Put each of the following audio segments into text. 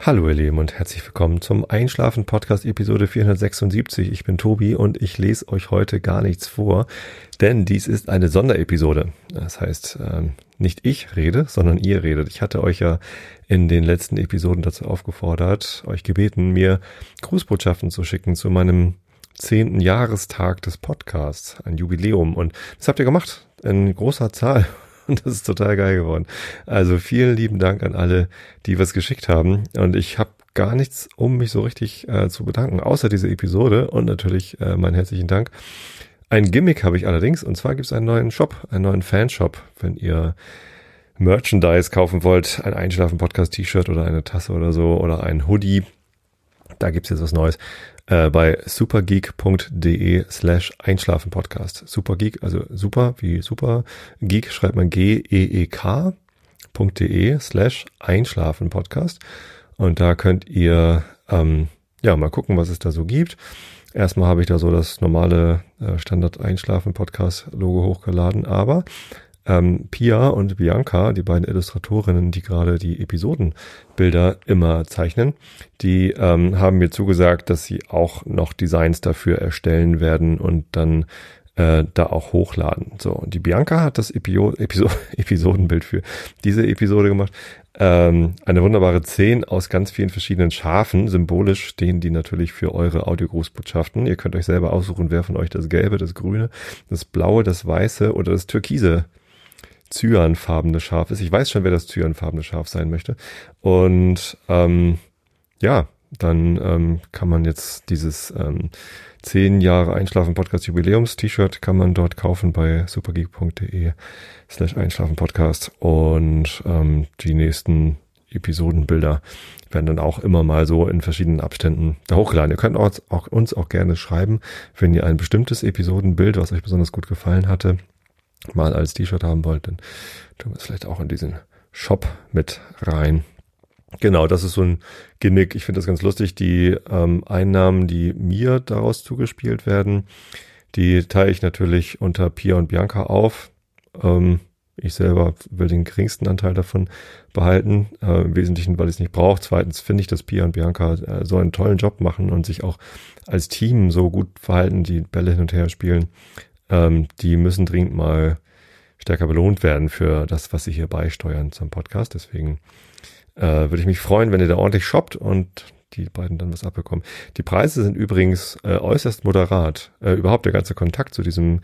Hallo ihr Lieben und herzlich willkommen zum Einschlafen Podcast Episode 476. Ich bin Tobi und ich lese euch heute gar nichts vor, denn dies ist eine Sonderepisode. Das heißt, ähm, nicht ich rede, sondern ihr redet. Ich hatte euch ja in den letzten Episoden dazu aufgefordert, euch gebeten, mir Grußbotschaften zu schicken zu meinem zehnten Jahrestag des Podcasts, ein Jubiläum. Und das habt ihr gemacht in großer Zahl. Und das ist total geil geworden. Also vielen lieben Dank an alle, die was geschickt haben. Und ich habe gar nichts, um mich so richtig äh, zu bedanken, außer diese Episode und natürlich äh, meinen herzlichen Dank. Ein Gimmick habe ich allerdings, und zwar gibt es einen neuen Shop, einen neuen Fanshop, wenn ihr Merchandise kaufen wollt, ein Einschlafen-Podcast-T-Shirt oder eine Tasse oder so oder ein Hoodie. Da gibt's jetzt was Neues äh, bei supergeek.de slash Einschlafen-Podcast. Supergeek, also super wie super. Geek schreibt man G-E-E-K.de slash Einschlafen-Podcast. Und da könnt ihr ähm, ja mal gucken, was es da so gibt. Erstmal habe ich da so das normale äh, Standard-Einschlafen-Podcast-Logo hochgeladen, aber ähm, Pia und Bianca, die beiden Illustratorinnen, die gerade die Episodenbilder immer zeichnen, die ähm, haben mir zugesagt, dass sie auch noch Designs dafür erstellen werden und dann äh, da auch hochladen. So, und die Bianca hat das Epio Episo Episodenbild für diese Episode gemacht. Ähm, eine wunderbare 10 aus ganz vielen verschiedenen Schafen. Symbolisch stehen die natürlich für eure Audiogrußbotschaften. Ihr könnt euch selber aussuchen, wer von euch das Gelbe, das Grüne, das Blaue, das Weiße oder das Türkise cyanfarbene Schaf ist. Ich weiß schon, wer das cyanfarbene Schaf sein möchte. Und ähm, ja, dann ähm, kann man jetzt dieses ähm, 10 Jahre Einschlafen Podcast Jubiläums T-Shirt kann man dort kaufen bei supergeek.de slash Einschlafen Podcast und ähm, die nächsten Episodenbilder werden dann auch immer mal so in verschiedenen Abständen da hochgeladen. Ihr könnt auch, auch, uns auch gerne schreiben, wenn ihr ein bestimmtes Episodenbild, was euch besonders gut gefallen hatte, mal als T-Shirt haben wollt, dann tun wir es vielleicht auch in diesen Shop mit rein. Genau, das ist so ein Gimmick. Ich finde das ganz lustig. Die ähm, Einnahmen, die mir daraus zugespielt werden, die teile ich natürlich unter Pia und Bianca auf. Ähm, ich selber will den geringsten Anteil davon behalten. Äh, Im Wesentlichen, weil ich es nicht brauche. Zweitens finde ich, dass Pia und Bianca äh, so einen tollen Job machen und sich auch als Team so gut verhalten, die Bälle hin und her spielen, ähm, die müssen dringend mal stärker belohnt werden für das, was sie hier beisteuern zum Podcast. Deswegen äh, würde ich mich freuen, wenn ihr da ordentlich shoppt und die beiden dann was abbekommen. Die Preise sind übrigens äh, äußerst moderat. Äh, überhaupt der ganze Kontakt zu diesem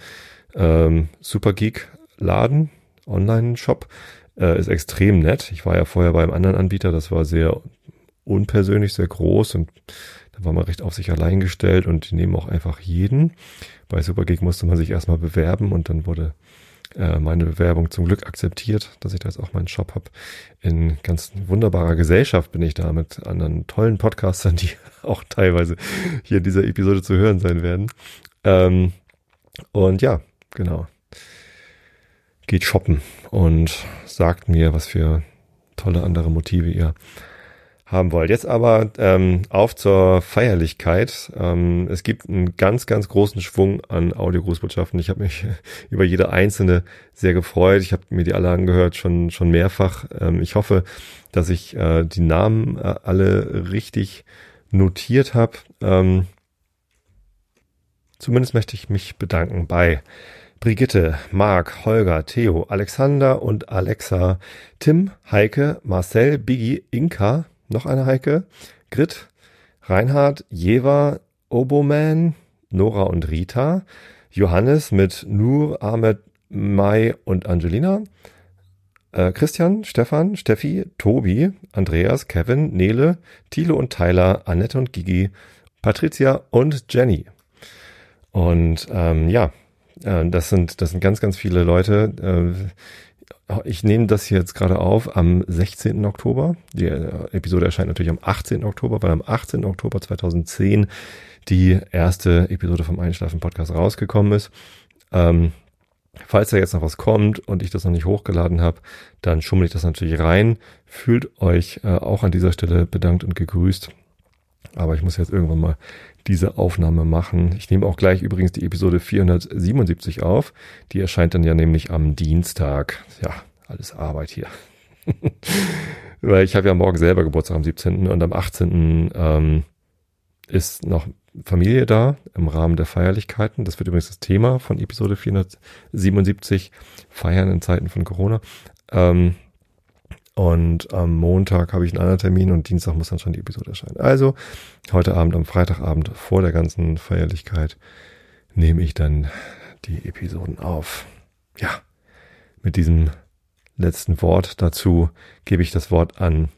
ähm, Supergeek-Laden, Online-Shop, äh, ist extrem nett. Ich war ja vorher bei einem anderen Anbieter, das war sehr unpersönlich, sehr groß und da war man recht auf sich allein gestellt und die nehmen auch einfach jeden. Bei Supergeek musste man sich erstmal bewerben und dann wurde äh, meine Bewerbung zum Glück akzeptiert, dass ich da jetzt auch meinen Shop habe. In ganz wunderbarer Gesellschaft bin ich da mit anderen tollen Podcastern, die auch teilweise hier in dieser Episode zu hören sein werden. Ähm, und ja, genau. Geht shoppen und sagt mir, was für tolle andere Motive ihr haben wollt. Jetzt aber ähm, auf zur Feierlichkeit. Ähm, es gibt einen ganz, ganz großen Schwung an Audiogrußbotschaften. Ich habe mich über jede einzelne sehr gefreut. Ich habe mir die alle angehört, schon, schon mehrfach. Ähm, ich hoffe, dass ich äh, die Namen äh, alle richtig notiert habe. Ähm, zumindest möchte ich mich bedanken bei Brigitte, Marc, Holger, Theo, Alexander und Alexa, Tim, Heike, Marcel, Biggie, Inka, noch eine Heike, Grit, Reinhard, Jeva, Oboman, Nora und Rita, Johannes mit Nur, Ahmed, Mai und Angelina, äh, Christian, Stefan, Steffi, Tobi, Andreas, Kevin, Nele, Thilo und Tyler, Annette und Gigi, Patricia und Jenny. Und ähm, ja, äh, das sind das sind ganz ganz viele Leute. Äh, ich nehme das jetzt gerade auf am 16. Oktober. Die äh, Episode erscheint natürlich am 18. Oktober, weil am 18. Oktober 2010 die erste Episode vom Einschlafen Podcast rausgekommen ist. Ähm, falls da jetzt noch was kommt und ich das noch nicht hochgeladen habe, dann schummel ich das natürlich rein. Fühlt euch äh, auch an dieser Stelle bedankt und gegrüßt. Aber ich muss jetzt irgendwann mal diese Aufnahme machen. Ich nehme auch gleich übrigens die Episode 477 auf. Die erscheint dann ja nämlich am Dienstag. Ja, alles Arbeit hier. weil ich habe ja morgen selber Geburtstag am 17. und am 18. Ähm, ist noch Familie da im Rahmen der Feierlichkeiten. Das wird übrigens das Thema von Episode 477, Feiern in Zeiten von Corona. Ähm, und am Montag habe ich einen anderen Termin und Dienstag muss dann schon die Episode erscheinen. Also heute Abend, am Freitagabend vor der ganzen Feierlichkeit nehme ich dann die Episoden auf. Ja, mit diesem letzten Wort dazu gebe ich das Wort an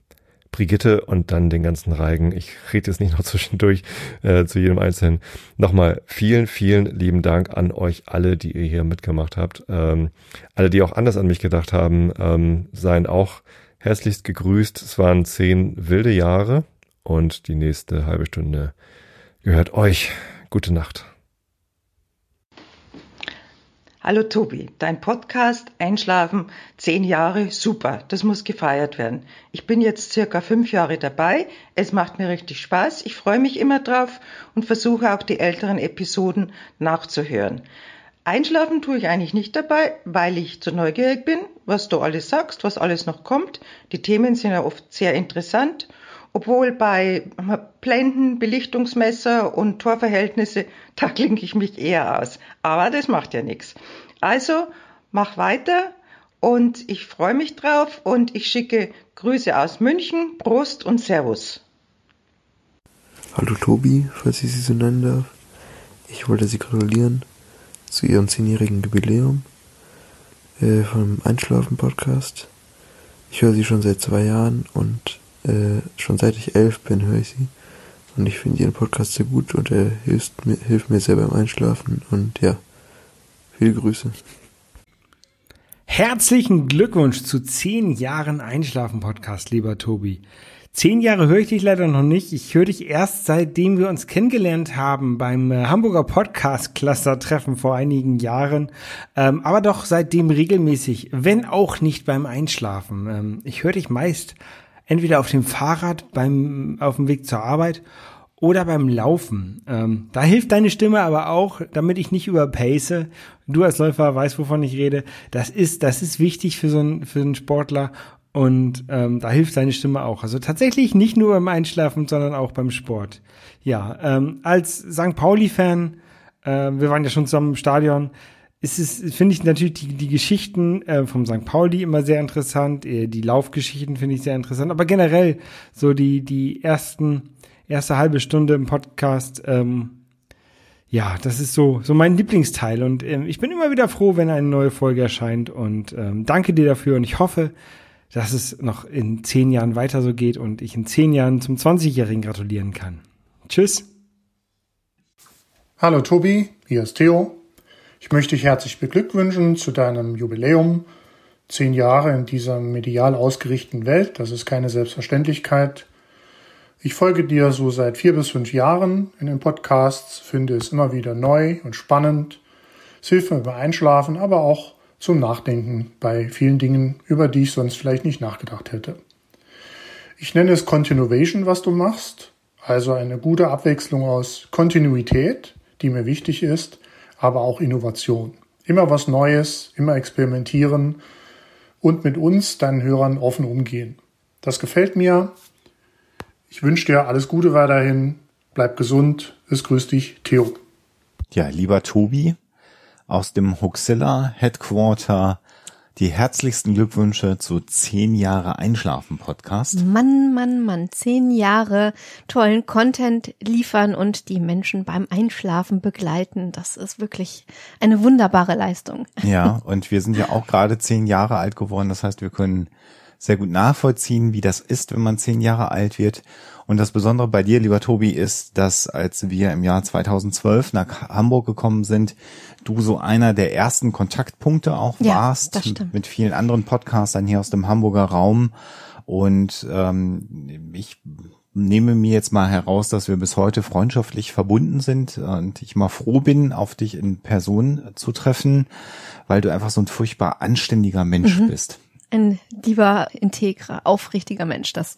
Brigitte und dann den ganzen Reigen. Ich rede jetzt nicht noch zwischendurch äh, zu jedem Einzelnen. Nochmal vielen, vielen lieben Dank an euch alle, die ihr hier mitgemacht habt. Ähm, alle, die auch anders an mich gedacht haben, ähm, seien auch herzlichst gegrüßt. Es waren zehn wilde Jahre und die nächste halbe Stunde gehört euch. Gute Nacht. Hallo Tobi, dein Podcast Einschlafen, zehn Jahre, super, das muss gefeiert werden. Ich bin jetzt circa fünf Jahre dabei, es macht mir richtig Spaß, ich freue mich immer drauf und versuche auch die älteren Episoden nachzuhören. Einschlafen tue ich eigentlich nicht dabei, weil ich zu neugierig bin, was du alles sagst, was alles noch kommt. Die Themen sind ja oft sehr interessant obwohl bei Blenden, Belichtungsmesser und Torverhältnisse, da klinke ich mich eher aus. Aber das macht ja nichts. Also mach weiter und ich freue mich drauf und ich schicke Grüße aus München, Prost und Servus. Hallo Tobi, falls ich Sie so nennen darf. Ich wollte Sie gratulieren zu Ihrem zehnjährigen Jubiläum äh, vom Einschlafen-Podcast. Ich höre Sie schon seit zwei Jahren und äh, schon seit ich elf bin, höre ich sie. Und ich finde ihren Podcast sehr gut und er hilft mir, hilft mir sehr beim Einschlafen. Und ja, viele Grüße. Herzlichen Glückwunsch zu zehn Jahren Einschlafen-Podcast, lieber Tobi. Zehn Jahre höre ich dich leider noch nicht. Ich höre dich erst seitdem wir uns kennengelernt haben beim äh, Hamburger Podcast Cluster Treffen vor einigen Jahren. Ähm, aber doch seitdem regelmäßig, wenn auch nicht beim Einschlafen. Ähm, ich höre dich meist entweder auf dem Fahrrad beim auf dem Weg zur Arbeit oder beim Laufen. Ähm, da hilft deine Stimme aber auch, damit ich nicht überpace. Du als Läufer weißt, wovon ich rede. Das ist, das ist wichtig für so einen, für einen Sportler. Und ähm, da hilft deine Stimme auch. Also tatsächlich nicht nur beim Einschlafen, sondern auch beim Sport. Ja, ähm, als St. Pauli-Fan, äh, wir waren ja schon zusammen im Stadion, ist es, finde ich natürlich die, die Geschichten äh, vom St. Pauli immer sehr interessant, äh, die Laufgeschichten finde ich sehr interessant, aber generell so die, die ersten, erste halbe Stunde im Podcast, ähm, ja, das ist so, so mein Lieblingsteil und ähm, ich bin immer wieder froh, wenn eine neue Folge erscheint und ähm, danke dir dafür und ich hoffe, dass es noch in zehn Jahren weiter so geht und ich in zehn Jahren zum 20-Jährigen gratulieren kann. Tschüss. Hallo Tobi, hier ist Theo. Ich möchte dich herzlich beglückwünschen zu deinem Jubiläum. Zehn Jahre in dieser medial ausgerichteten Welt, das ist keine Selbstverständlichkeit. Ich folge dir so seit vier bis fünf Jahren in den Podcasts, finde es immer wieder neu und spannend. Es hilft mir beim Einschlafen, aber auch zum Nachdenken bei vielen Dingen, über die ich sonst vielleicht nicht nachgedacht hätte. Ich nenne es Continuation, was du machst, also eine gute Abwechslung aus Kontinuität, die mir wichtig ist, aber auch Innovation. Immer was Neues, immer experimentieren und mit uns, deinen Hörern, offen umgehen. Das gefällt mir. Ich wünsche dir alles Gute weiterhin. Bleib gesund. Es grüßt dich, Theo. Ja, lieber Tobi, aus dem Huxilla Headquarter die herzlichsten Glückwünsche zu zehn Jahre Einschlafen Podcast. Mann, Mann, Mann, zehn Jahre tollen Content liefern und die Menschen beim Einschlafen begleiten. Das ist wirklich eine wunderbare Leistung. Ja, und wir sind ja auch gerade zehn Jahre alt geworden. Das heißt, wir können sehr gut nachvollziehen, wie das ist, wenn man zehn Jahre alt wird. Und das Besondere bei dir, lieber Tobi, ist, dass als wir im Jahr 2012 nach Hamburg gekommen sind, du so einer der ersten Kontaktpunkte auch ja, warst mit vielen anderen Podcastern hier aus dem Hamburger Raum. Und ähm, ich nehme mir jetzt mal heraus, dass wir bis heute freundschaftlich verbunden sind und ich mal froh bin, auf dich in Person zu treffen, weil du einfach so ein furchtbar anständiger Mensch mhm. bist ein lieber, integrer, aufrichtiger Mensch. Das,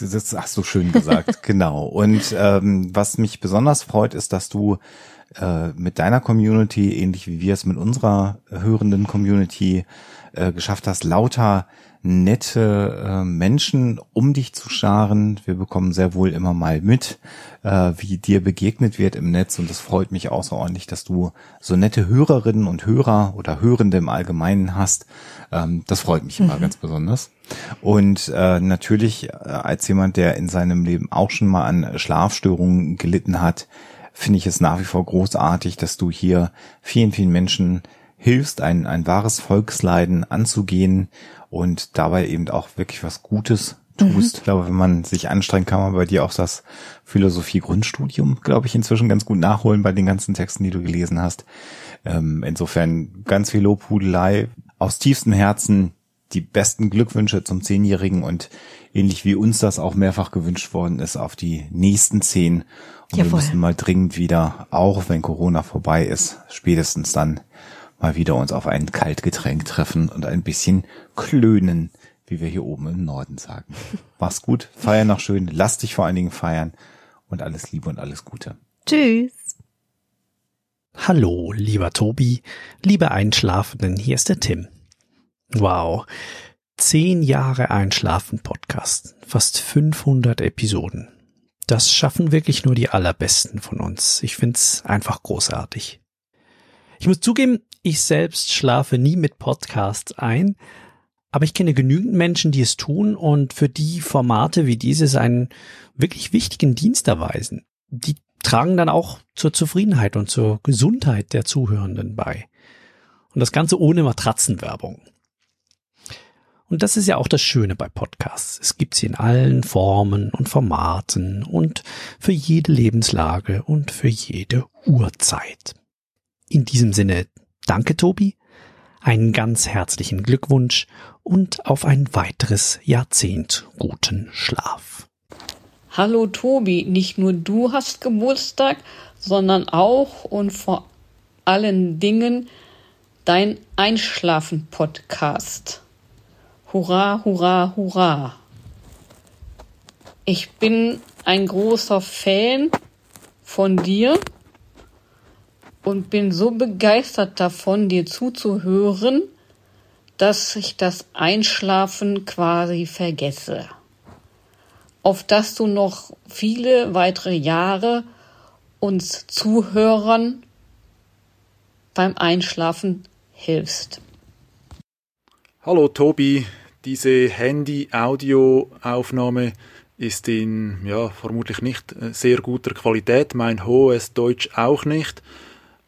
das hast du schön gesagt, genau. Und ähm, was mich besonders freut, ist, dass du äh, mit deiner Community, ähnlich wie wir es mit unserer hörenden Community äh, geschafft hast, lauter nette äh, Menschen um dich zu scharen. Wir bekommen sehr wohl immer mal mit, äh, wie dir begegnet wird im Netz und es freut mich außerordentlich, dass du so nette Hörerinnen und Hörer oder Hörende im Allgemeinen hast. Ähm, das freut mich immer mhm. ganz besonders. Und äh, natürlich äh, als jemand, der in seinem Leben auch schon mal an Schlafstörungen gelitten hat, finde ich es nach wie vor großartig, dass du hier vielen, vielen Menschen hilfst, ein, ein wahres Volksleiden anzugehen und dabei eben auch wirklich was Gutes tust. Mhm. Ich glaube, wenn man sich anstrengt, kann man bei dir auch das Philosophie-Grundstudium, glaube ich, inzwischen ganz gut nachholen bei den ganzen Texten, die du gelesen hast. Ähm, insofern ganz viel Lobhudelei aus tiefstem Herzen die besten Glückwünsche zum Zehnjährigen und ähnlich wie uns das auch mehrfach gewünscht worden ist, auf die nächsten zehn. Und Jawohl. wir müssen mal dringend wieder, auch wenn Corona vorbei ist, spätestens dann mal wieder uns auf ein Kaltgetränk treffen und ein bisschen klönen, wie wir hier oben im Norden sagen. Mach's gut, feier noch schön, lass dich vor allen Dingen feiern und alles Liebe und alles Gute. Tschüss. Hallo, lieber Tobi, liebe Einschlafenden, hier ist der Tim. Wow. Zehn Jahre Einschlafen Podcast, fast 500 Episoden. Das schaffen wirklich nur die allerbesten von uns. Ich find's einfach großartig. Ich muss zugeben, ich selbst schlafe nie mit Podcasts ein, aber ich kenne genügend Menschen, die es tun und für die Formate wie dieses einen wirklich wichtigen Dienst erweisen. Die tragen dann auch zur Zufriedenheit und zur Gesundheit der Zuhörenden bei. Und das Ganze ohne Matratzenwerbung. Und das ist ja auch das Schöne bei Podcasts. Es gibt sie in allen Formen und Formaten und für jede Lebenslage und für jede Uhrzeit. In diesem Sinne, danke Tobi, einen ganz herzlichen Glückwunsch und auf ein weiteres Jahrzehnt guten Schlaf. Hallo Tobi, nicht nur du hast Geburtstag, sondern auch und vor allen Dingen dein Einschlafen-Podcast. Hurra, hurra, hurra. Ich bin ein großer Fan von dir und bin so begeistert davon, dir zuzuhören, dass ich das Einschlafen quasi vergesse. Auf dass du noch viele weitere Jahre uns Zuhörern beim Einschlafen hilfst. Hallo Tobi, diese Handy-Audio-Aufnahme ist in ja vermutlich nicht äh, sehr guter Qualität, mein hohes Deutsch auch nicht.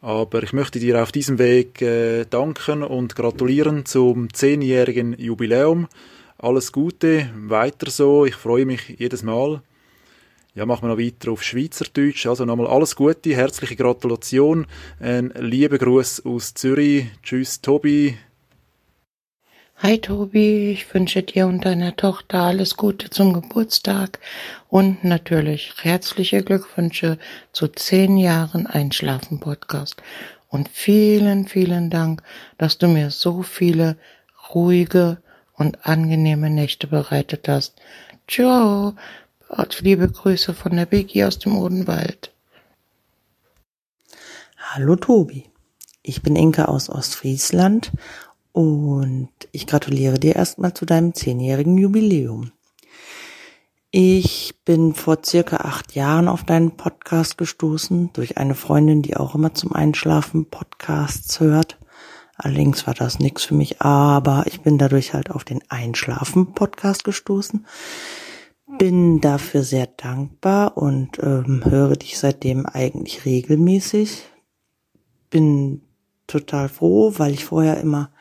Aber ich möchte dir auf diesem Weg äh, danken und gratulieren zum zehnjährigen Jubiläum. Alles Gute, weiter so. Ich freue mich jedes Mal. Ja, machen wir noch weiter auf Schweizerdeutsch. Also nochmal alles Gute, herzliche Gratulation. Ein lieber Gruß aus Zürich. Tschüss, Tobi. Hi Tobi, ich wünsche dir und deiner Tochter alles Gute zum Geburtstag und natürlich herzliche Glückwünsche zu zehn Jahren Einschlafen Podcast. Und vielen, vielen Dank, dass du mir so viele ruhige und angenehme Nächte bereitet hast. Ciao, liebe Grüße von der Biggie aus dem Odenwald. Hallo Tobi, ich bin Inke aus Ostfriesland und ich gratuliere dir erstmal zu deinem zehnjährigen Jubiläum. Ich bin vor circa acht Jahren auf deinen Podcast gestoßen durch eine Freundin, die auch immer zum Einschlafen Podcasts hört. Allerdings war das nichts für mich, aber ich bin dadurch halt auf den Einschlafen Podcast gestoßen. Bin dafür sehr dankbar und ähm, höre dich seitdem eigentlich regelmäßig. Bin total froh, weil ich vorher immer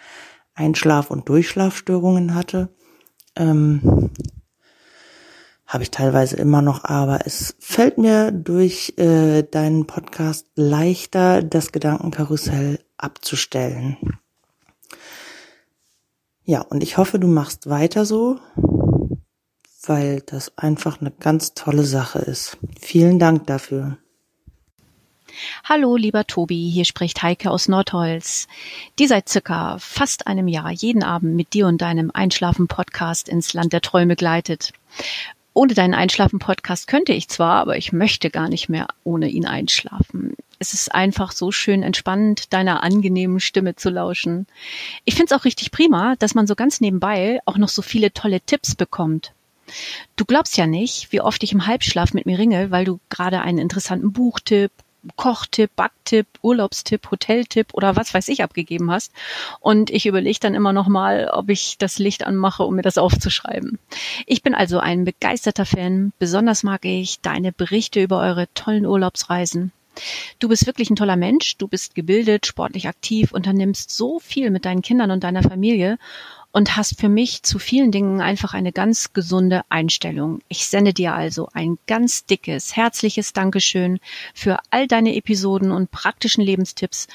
Einschlaf- und Durchschlafstörungen hatte. Ähm, habe ich teilweise immer noch, aber es fällt mir durch äh, deinen Podcast leichter, das Gedankenkarussell abzustellen. Ja, und ich hoffe, du machst weiter so, weil das einfach eine ganz tolle Sache ist. Vielen Dank dafür. Hallo, lieber Tobi, hier spricht Heike aus Nordholz, die seit circa fast einem Jahr jeden Abend mit dir und deinem Einschlafen-Podcast ins Land der Träume gleitet. Ohne deinen Einschlafen-Podcast könnte ich zwar, aber ich möchte gar nicht mehr ohne ihn einschlafen. Es ist einfach so schön entspannend, deiner angenehmen Stimme zu lauschen. Ich finde es auch richtig prima, dass man so ganz nebenbei auch noch so viele tolle Tipps bekommt. Du glaubst ja nicht, wie oft ich im Halbschlaf mit mir ringe, weil du gerade einen interessanten Buchtipp, Kochtipp, Backtipp, Urlaubstipp, Hoteltipp oder was weiß ich abgegeben hast. Und ich überlege dann immer noch mal, ob ich das Licht anmache, um mir das aufzuschreiben. Ich bin also ein begeisterter Fan. Besonders mag ich deine Berichte über eure tollen Urlaubsreisen. Du bist wirklich ein toller Mensch. Du bist gebildet, sportlich aktiv, unternimmst so viel mit deinen Kindern und deiner Familie und hast für mich zu vielen Dingen einfach eine ganz gesunde Einstellung. Ich sende dir also ein ganz dickes, herzliches Dankeschön für all deine Episoden und praktischen Lebenstipps.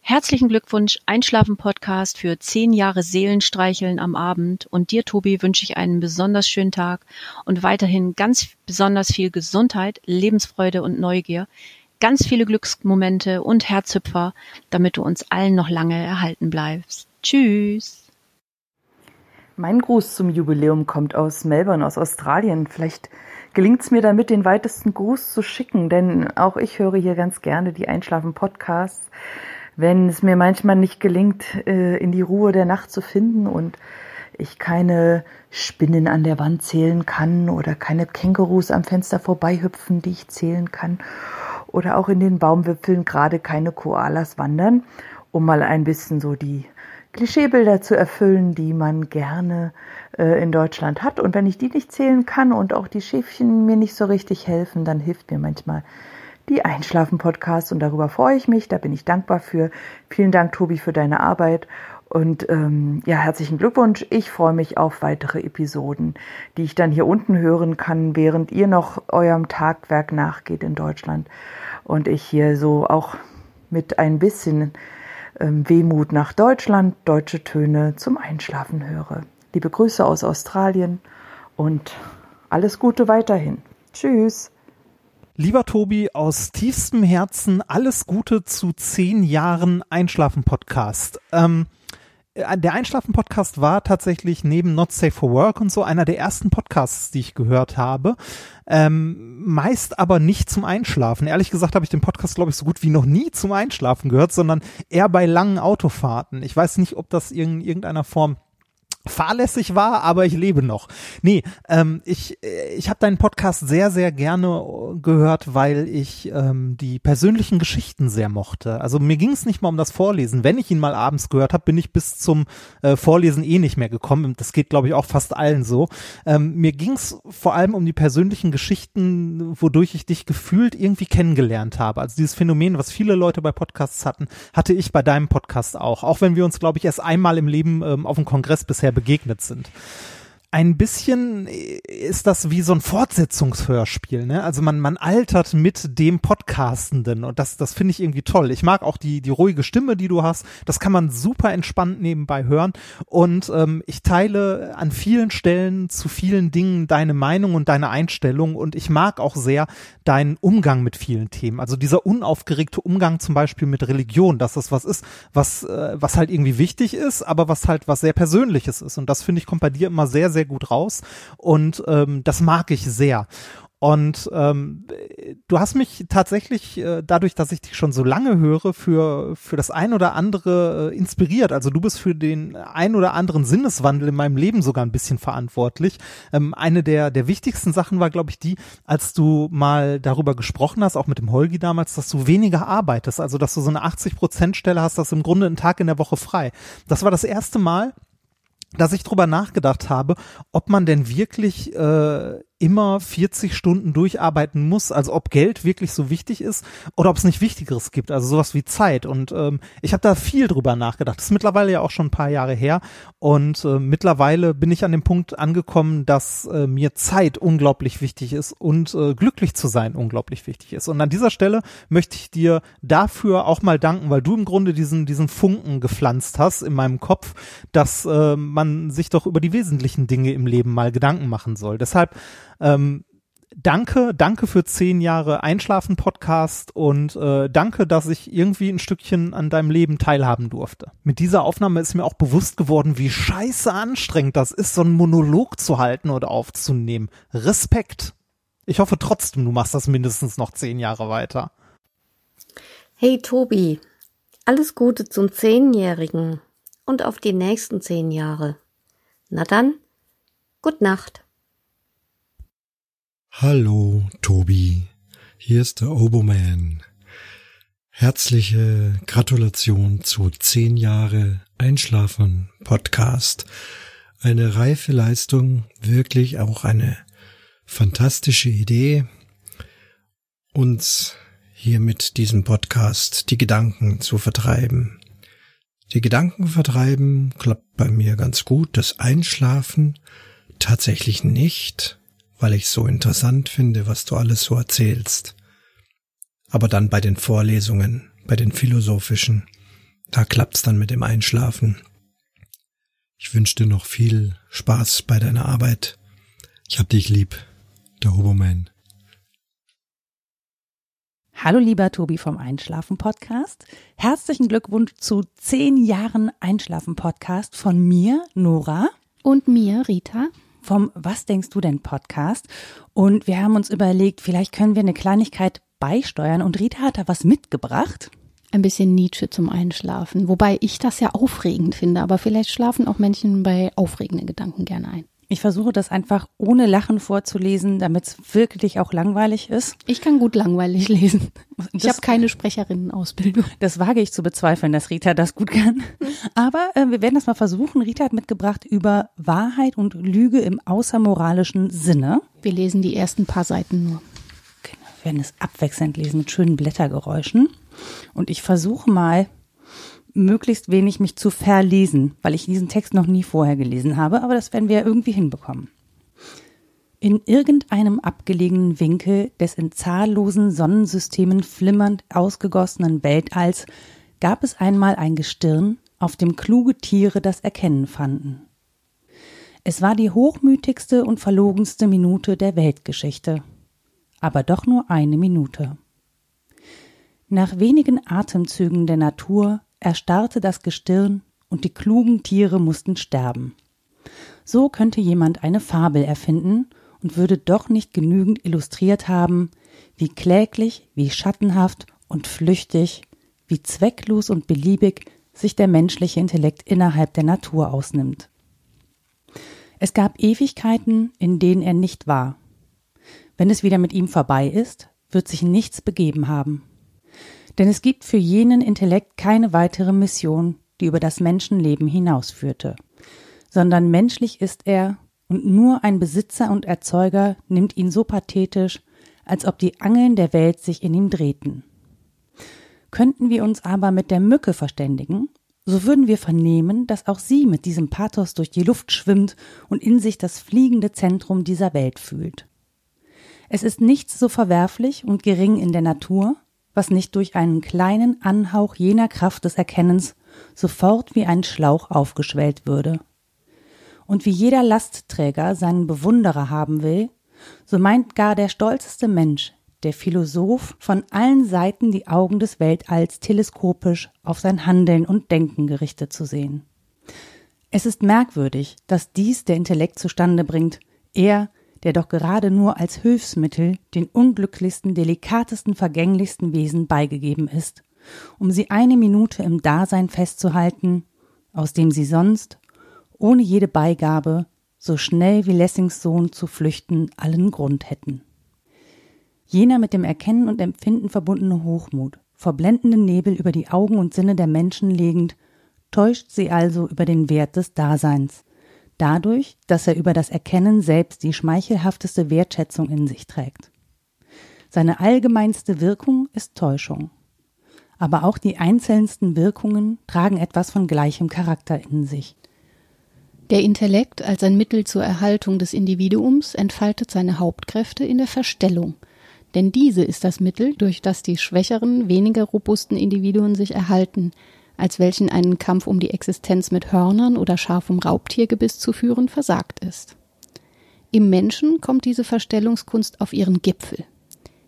Herzlichen Glückwunsch, Einschlafen Podcast für zehn Jahre Seelenstreicheln am Abend. Und dir, Tobi, wünsche ich einen besonders schönen Tag und weiterhin ganz besonders viel Gesundheit, Lebensfreude und Neugier. Ganz viele Glücksmomente und Herzhüpfer, damit du uns allen noch lange erhalten bleibst. Tschüss. Mein Gruß zum Jubiläum kommt aus Melbourne, aus Australien. Vielleicht gelingt es mir damit, den weitesten Gruß zu schicken, denn auch ich höre hier ganz gerne die Einschlafen-Podcasts. Wenn es mir manchmal nicht gelingt, äh, in die Ruhe der Nacht zu finden und ich keine Spinnen an der Wand zählen kann oder keine Kängurus am Fenster vorbeihüpfen, die ich zählen kann oder auch in den Baumwipfeln gerade keine Koalas wandern, um mal ein bisschen so die Klischeebilder zu erfüllen, die man gerne äh, in Deutschland hat. Und wenn ich die nicht zählen kann und auch die Schäfchen mir nicht so richtig helfen, dann hilft mir manchmal die Einschlafen-Podcast und darüber freue ich mich, da bin ich dankbar für. Vielen Dank, Tobi, für deine Arbeit und ähm, ja, herzlichen Glückwunsch. Ich freue mich auf weitere Episoden, die ich dann hier unten hören kann, während ihr noch eurem Tagwerk nachgeht in Deutschland und ich hier so auch mit ein bisschen Wehmut nach Deutschland, deutsche Töne zum Einschlafen höre. Liebe Grüße aus Australien und alles Gute weiterhin. Tschüss. Lieber Tobi, aus tiefstem Herzen alles Gute zu zehn Jahren Einschlafen-Podcast. Ähm, äh, der Einschlafen-Podcast war tatsächlich neben Not Safe for Work und so einer der ersten Podcasts, die ich gehört habe. Ähm, meist aber nicht zum Einschlafen. Ehrlich gesagt habe ich den Podcast, glaube ich, so gut wie noch nie zum Einschlafen gehört, sondern eher bei langen Autofahrten. Ich weiß nicht, ob das in irgendeiner Form fahrlässig war, aber ich lebe noch. Nee, ähm, ich, ich habe deinen Podcast sehr, sehr gerne gehört, weil ich ähm, die persönlichen Geschichten sehr mochte. Also mir ging es nicht mal um das Vorlesen. Wenn ich ihn mal abends gehört habe, bin ich bis zum äh, Vorlesen eh nicht mehr gekommen. Das geht, glaube ich, auch fast allen so. Ähm, mir ging es vor allem um die persönlichen Geschichten, wodurch ich dich gefühlt irgendwie kennengelernt habe. Also dieses Phänomen, was viele Leute bei Podcasts hatten, hatte ich bei deinem Podcast auch. Auch wenn wir uns, glaube ich, erst einmal im Leben ähm, auf dem Kongress bisher begegnet sind ein bisschen ist das wie so ein Fortsetzungshörspiel, ne? Also man, man altert mit dem Podcastenden und das, das finde ich irgendwie toll. Ich mag auch die, die ruhige Stimme, die du hast. Das kann man super entspannt nebenbei hören und ähm, ich teile an vielen Stellen zu vielen Dingen deine Meinung und deine Einstellung und ich mag auch sehr deinen Umgang mit vielen Themen. Also dieser unaufgeregte Umgang zum Beispiel mit Religion, dass das was ist, was, äh, was halt irgendwie wichtig ist, aber was halt was sehr Persönliches ist und das finde ich kommt bei dir immer sehr, sehr sehr gut raus und ähm, das mag ich sehr. Und ähm, du hast mich tatsächlich, äh, dadurch, dass ich dich schon so lange höre, für, für das ein oder andere äh, inspiriert. Also du bist für den ein oder anderen Sinneswandel in meinem Leben sogar ein bisschen verantwortlich. Ähm, eine der, der wichtigsten Sachen war, glaube ich, die, als du mal darüber gesprochen hast, auch mit dem Holgi damals, dass du weniger arbeitest. Also dass du so eine 80-Prozent-Stelle hast, das im Grunde einen Tag in der Woche frei. Das war das erste Mal, dass ich drüber nachgedacht habe, ob man denn wirklich äh, immer 40 Stunden durcharbeiten muss, also ob Geld wirklich so wichtig ist oder ob es nicht Wichtigeres gibt, also sowas wie Zeit. Und ähm, ich habe da viel drüber nachgedacht. Das ist mittlerweile ja auch schon ein paar Jahre her. Und äh, mittlerweile bin ich an dem Punkt angekommen, dass äh, mir Zeit unglaublich wichtig ist und äh, glücklich zu sein unglaublich wichtig ist. Und an dieser Stelle möchte ich dir dafür auch mal danken, weil du im Grunde diesen, diesen Funken gepflanzt hast in meinem Kopf, dass äh, man sich doch über die wesentlichen Dinge im Leben mal Gedanken machen soll. Deshalb ähm, danke, danke für zehn Jahre Einschlafen-Podcast und äh, danke, dass ich irgendwie ein Stückchen an deinem Leben teilhaben durfte. Mit dieser Aufnahme ist mir auch bewusst geworden, wie scheiße anstrengend das ist, so einen Monolog zu halten oder aufzunehmen. Respekt. Ich hoffe trotzdem, du machst das mindestens noch zehn Jahre weiter. Hey Tobi, alles Gute zum Zehnjährigen und auf die nächsten zehn Jahre. Na dann, gut Nacht. Hallo, Tobi. Hier ist der Oboman. Herzliche Gratulation zu zehn Jahre Einschlafen Podcast. Eine reife Leistung, wirklich auch eine fantastische Idee, uns hier mit diesem Podcast die Gedanken zu vertreiben. Die Gedanken vertreiben klappt bei mir ganz gut, das Einschlafen tatsächlich nicht weil ich so interessant finde, was du alles so erzählst. Aber dann bei den Vorlesungen, bei den philosophischen, da klappt's dann mit dem Einschlafen. Ich wünsche dir noch viel Spaß bei deiner Arbeit. Ich hab dich lieb, der Hoboman. Hallo lieber Tobi vom Einschlafen Podcast. Herzlichen Glückwunsch zu zehn Jahren Einschlafen Podcast von mir, Nora. Und mir, Rita vom Was denkst du denn Podcast. Und wir haben uns überlegt, vielleicht können wir eine Kleinigkeit beisteuern. Und Rita hat da was mitgebracht. Ein bisschen Nietzsche zum Einschlafen. Wobei ich das ja aufregend finde. Aber vielleicht schlafen auch Menschen bei aufregenden Gedanken gerne ein. Ich versuche das einfach ohne Lachen vorzulesen, damit es wirklich auch langweilig ist. Ich kann gut langweilig lesen. Ich habe keine Sprecherinnenausbildung. Das wage ich zu bezweifeln, dass Rita das gut kann. Aber äh, wir werden das mal versuchen. Rita hat mitgebracht über Wahrheit und Lüge im außermoralischen Sinne. Wir lesen die ersten paar Seiten nur. Genau, wir werden es abwechselnd lesen mit schönen Blättergeräuschen. Und ich versuche mal möglichst wenig mich zu verlesen, weil ich diesen Text noch nie vorher gelesen habe, aber das werden wir irgendwie hinbekommen. In irgendeinem abgelegenen Winkel des in zahllosen Sonnensystemen flimmernd ausgegossenen Weltalls gab es einmal ein Gestirn, auf dem kluge Tiere das Erkennen fanden. Es war die hochmütigste und verlogenste Minute der Weltgeschichte, aber doch nur eine Minute. Nach wenigen Atemzügen der Natur erstarrte das Gestirn und die klugen Tiere mussten sterben. So könnte jemand eine Fabel erfinden und würde doch nicht genügend illustriert haben, wie kläglich, wie schattenhaft und flüchtig, wie zwecklos und beliebig sich der menschliche Intellekt innerhalb der Natur ausnimmt. Es gab Ewigkeiten, in denen er nicht war. Wenn es wieder mit ihm vorbei ist, wird sich nichts begeben haben. Denn es gibt für jenen Intellekt keine weitere Mission, die über das Menschenleben hinausführte, sondern menschlich ist er, und nur ein Besitzer und Erzeuger nimmt ihn so pathetisch, als ob die Angeln der Welt sich in ihm drehten. Könnten wir uns aber mit der Mücke verständigen, so würden wir vernehmen, dass auch sie mit diesem Pathos durch die Luft schwimmt und in sich das fliegende Zentrum dieser Welt fühlt. Es ist nichts so verwerflich und gering in der Natur, was nicht durch einen kleinen Anhauch jener Kraft des Erkennens sofort wie ein Schlauch aufgeschwellt würde. Und wie jeder Lastträger seinen Bewunderer haben will, so meint gar der stolzeste Mensch, der Philosoph, von allen Seiten die Augen des Weltalls teleskopisch auf sein Handeln und Denken gerichtet zu sehen. Es ist merkwürdig, dass dies der Intellekt zustande bringt, er, der doch gerade nur als Hilfsmittel den unglücklichsten, delikatesten, vergänglichsten Wesen beigegeben ist, um sie eine Minute im Dasein festzuhalten, aus dem sie sonst, ohne jede Beigabe, so schnell wie Lessings Sohn zu flüchten, allen Grund hätten. Jener mit dem Erkennen und Empfinden verbundene Hochmut, vor blendenden Nebel über die Augen und Sinne der Menschen legend, täuscht sie also über den Wert des Daseins, dadurch, dass er über das Erkennen selbst die schmeichelhafteste Wertschätzung in sich trägt. Seine allgemeinste Wirkung ist Täuschung. Aber auch die einzelnsten Wirkungen tragen etwas von gleichem Charakter in sich. Der Intellekt als ein Mittel zur Erhaltung des Individuums entfaltet seine Hauptkräfte in der Verstellung, denn diese ist das Mittel, durch das die schwächeren, weniger robusten Individuen sich erhalten, als welchen einen Kampf um die Existenz mit Hörnern oder scharfem Raubtiergebiss zu führen versagt ist. Im Menschen kommt diese Verstellungskunst auf ihren Gipfel.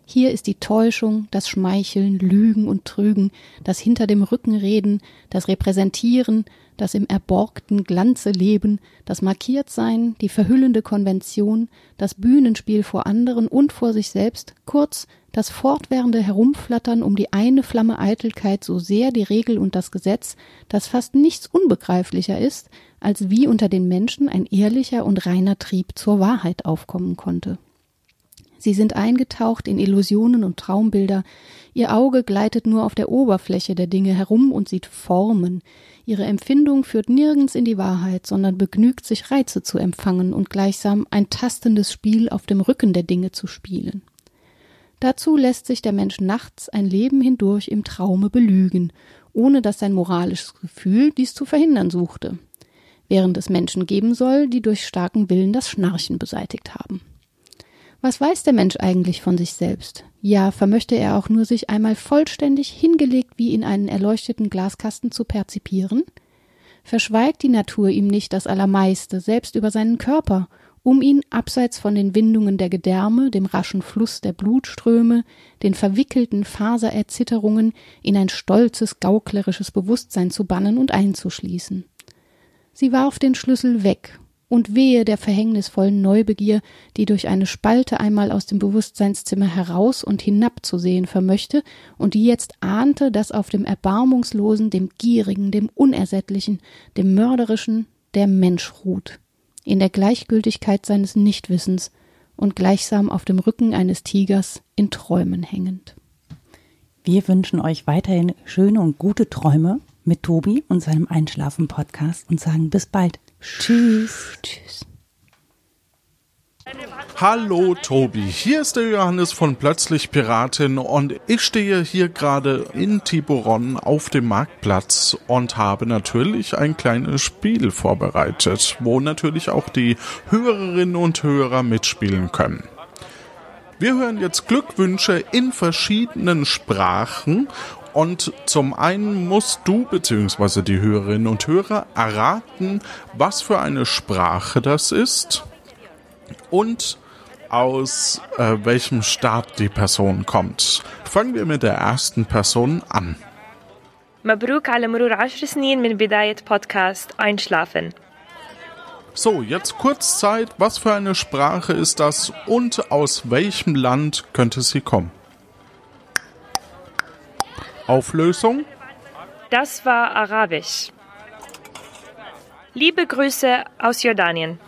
Hier ist die Täuschung, das Schmeicheln, Lügen und Trügen, das hinter dem Rücken reden, das Repräsentieren, das im erborgten Glanze leben, das Markiertsein, die verhüllende Konvention, das Bühnenspiel vor anderen und vor sich selbst, kurz das fortwährende Herumflattern um die eine Flamme Eitelkeit so sehr die Regel und das Gesetz, dass fast nichts unbegreiflicher ist, als wie unter den Menschen ein ehrlicher und reiner Trieb zur Wahrheit aufkommen konnte. Sie sind eingetaucht in Illusionen und Traumbilder, ihr Auge gleitet nur auf der Oberfläche der Dinge herum und sieht Formen, ihre Empfindung führt nirgends in die Wahrheit, sondern begnügt sich Reize zu empfangen und gleichsam ein tastendes Spiel auf dem Rücken der Dinge zu spielen. Dazu lässt sich der Mensch nachts ein Leben hindurch im Traume belügen, ohne dass sein moralisches Gefühl dies zu verhindern suchte, während es Menschen geben soll, die durch starken Willen das Schnarchen beseitigt haben. Was weiß der Mensch eigentlich von sich selbst? Ja, vermöchte er auch nur sich einmal vollständig hingelegt wie in einen erleuchteten Glaskasten zu perzipieren? Verschweigt die Natur ihm nicht das Allermeiste, selbst über seinen Körper, um ihn abseits von den Windungen der Gedärme, dem raschen Fluss der Blutströme, den verwickelten Fasererzitterungen in ein stolzes, gauklerisches Bewusstsein zu bannen und einzuschließen. Sie warf den Schlüssel weg und wehe der verhängnisvollen Neubegier, die durch eine Spalte einmal aus dem Bewusstseinszimmer heraus und hinab zu sehen vermöchte und die jetzt ahnte, dass auf dem Erbarmungslosen, dem Gierigen, dem Unersättlichen, dem Mörderischen der Mensch ruht, in der Gleichgültigkeit seines Nichtwissens und gleichsam auf dem Rücken eines Tigers in Träumen hängend. Wir wünschen euch weiterhin schöne und gute Träume mit Tobi und seinem Einschlafen-Podcast und sagen bis bald. Tschüss. Tschüss. Hallo Tobi, hier ist der Johannes von Plötzlich Piratin und ich stehe hier gerade in Tiburon auf dem Marktplatz und habe natürlich ein kleines Spiel vorbereitet, wo natürlich auch die Hörerinnen und Hörer mitspielen können. Wir hören jetzt Glückwünsche in verschiedenen Sprachen und zum einen musst du bzw. die Hörerinnen und Hörer erraten, was für eine Sprache das ist und aus äh, welchem Staat die Person kommt. Fangen wir mit der ersten Person an. مبروك على مرور عشر سنين من بداية بودكاست Einschlafen. So, jetzt kurz Zeit. Was für eine Sprache ist das und aus welchem Land könnte sie kommen? Auflösung? Das war Arabisch. Liebe Grüße aus Jordanien.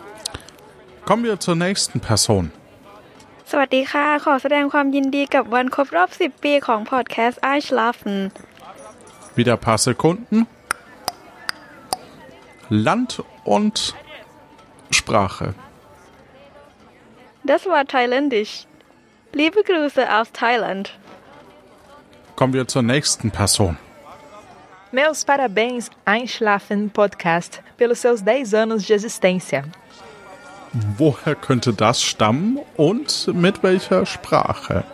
Kommen wir zur nächsten Person. สวัสดีค่ะ ขอแสดงความยินดีกับวันครบรอบ 10 ปีของพอดแคสต์ I Schlafen Wieder ein paar Sekunden. Land und Sprache. Das war thailändisch. Liebe Grüße aus Thailand. Kommen wir zur nächsten Person. Meus parabéns, Einschlafen Podcast, pelos seus 10 anos de existência. Woher könnte das stammen und mit welcher Sprache?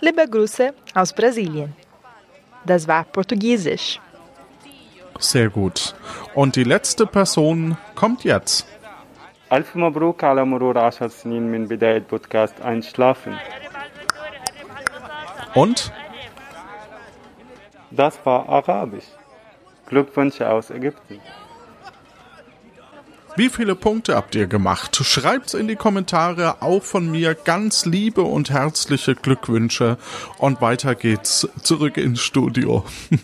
Liebe Grüße aus Brasilien. Das war Portugiesisch. Sehr gut. Und die letzte Person kommt jetzt. ألف مبروك على مرور عشر سنين من بداية بودكاست Einschlafen. Und? Das war Arabisch. Glückwünsche aus Ägypten. Wie viele Punkte habt ihr gemacht? Schreibt's in die Kommentare, auch von mir ganz liebe und herzliche Glückwünsche. Und weiter geht's zurück ins Studio.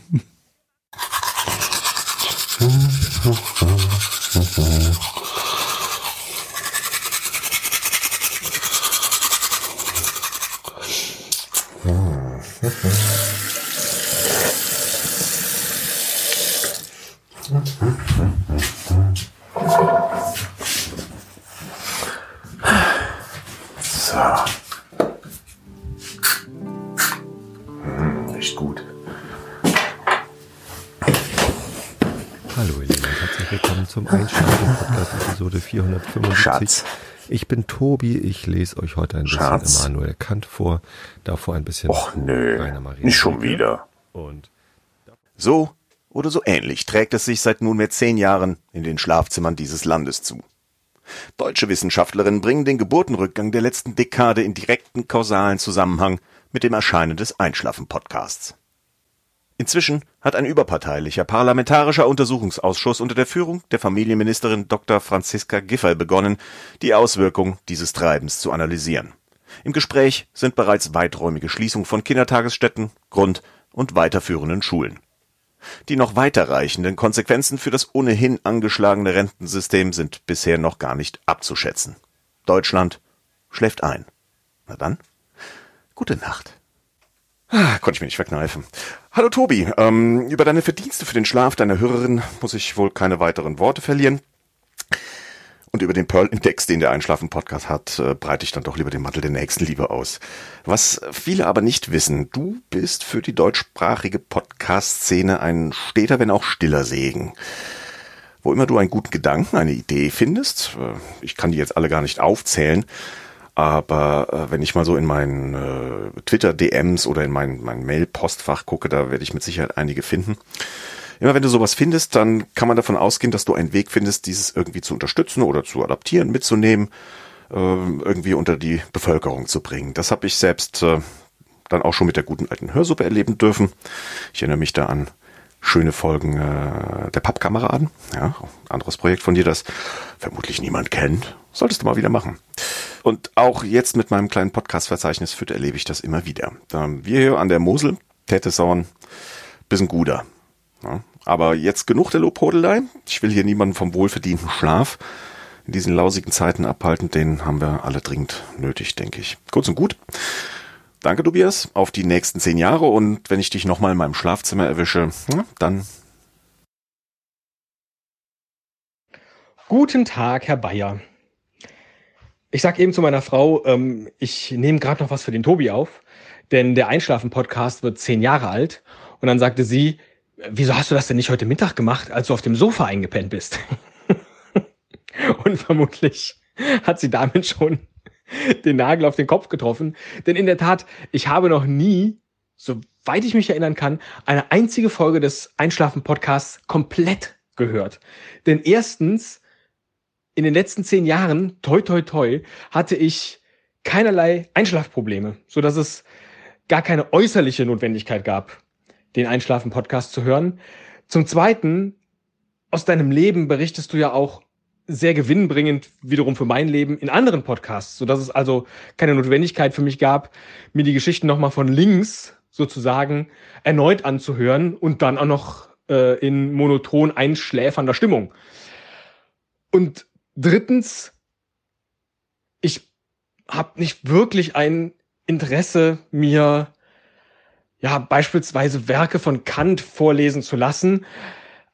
zum Einschlafen Podcast Episode 475. Schatz. Ich bin Tobi, ich lese euch heute ein bisschen Schatz. Immanuel Kant vor, davor ein bisschen Och nö, nicht schon wieder. Und So oder so ähnlich trägt es sich seit nunmehr zehn Jahren in den Schlafzimmern dieses Landes zu. Deutsche Wissenschaftlerinnen bringen den Geburtenrückgang der letzten Dekade in direkten kausalen Zusammenhang mit dem Erscheinen des Einschlafen-Podcasts. Inzwischen hat ein überparteilicher parlamentarischer Untersuchungsausschuss unter der Führung der Familienministerin Dr. Franziska Giffey begonnen, die Auswirkungen dieses Treibens zu analysieren. Im Gespräch sind bereits weiträumige Schließungen von Kindertagesstätten, Grund- und weiterführenden Schulen. Die noch weiterreichenden Konsequenzen für das ohnehin angeschlagene Rentensystem sind bisher noch gar nicht abzuschätzen. Deutschland schläft ein. Na dann, gute Nacht. Ah, konnte ich mir nicht verkneifen. Hallo Tobi, ähm, über deine Verdienste für den Schlaf deiner Hörerin muss ich wohl keine weiteren Worte verlieren. Und über den Pearl-Index, den der Einschlafen-Podcast hat, äh, breite ich dann doch lieber den Mantel der Nächstenliebe aus. Was viele aber nicht wissen, du bist für die deutschsprachige Podcast-Szene ein steter, wenn auch stiller Segen. Wo immer du einen guten Gedanken, eine Idee findest, äh, ich kann die jetzt alle gar nicht aufzählen, aber äh, wenn ich mal so in meinen äh, Twitter-DMs oder in mein, mein Mail-Postfach gucke, da werde ich mit Sicherheit einige finden. Immer wenn du sowas findest, dann kann man davon ausgehen, dass du einen Weg findest, dieses irgendwie zu unterstützen oder zu adaptieren, mitzunehmen, äh, irgendwie unter die Bevölkerung zu bringen. Das habe ich selbst äh, dann auch schon mit der guten alten Hörsuppe erleben dürfen. Ich erinnere mich da an schöne Folgen äh, der Pappkameraden. Ja, anderes Projekt von dir, das vermutlich niemand kennt. Solltest du mal wieder machen. Und auch jetzt mit meinem kleinen Podcast-Verzeichnis führt erlebe ich das immer wieder. Wir hier an der Mosel, Tätesauern, bisschen guter. Ja, aber jetzt genug der Lobhudelei. Ich will hier niemanden vom wohlverdienten Schlaf in diesen lausigen Zeiten abhalten. Den haben wir alle dringend nötig, denke ich. Kurz und gut. Danke, Tobias, auf die nächsten zehn Jahre und wenn ich dich nochmal in meinem Schlafzimmer erwische, dann. Guten Tag, Herr Bayer. Ich sag eben zu meiner Frau, ähm, ich nehme gerade noch was für den Tobi auf, denn der Einschlafen-Podcast wird zehn Jahre alt. Und dann sagte sie, wieso hast du das denn nicht heute Mittag gemacht, als du auf dem Sofa eingepennt bist? Und vermutlich hat sie damit schon den Nagel auf den Kopf getroffen. Denn in der Tat, ich habe noch nie, soweit ich mich erinnern kann, eine einzige Folge des Einschlafen-Podcasts komplett gehört. Denn erstens, in den letzten zehn Jahren, toi toi toi, hatte ich keinerlei Einschlafprobleme, so dass es gar keine äußerliche Notwendigkeit gab, den Einschlafen-Podcast zu hören. Zum Zweiten, aus deinem Leben berichtest du ja auch sehr gewinnbringend wiederum für mein Leben in anderen Podcasts, so dass es also keine Notwendigkeit für mich gab, mir die Geschichten nochmal von links sozusagen erneut anzuhören und dann auch noch äh, in monoton einschläfernder Stimmung. Und drittens, ich habe nicht wirklich ein Interesse, mir ja beispielsweise Werke von Kant vorlesen zu lassen,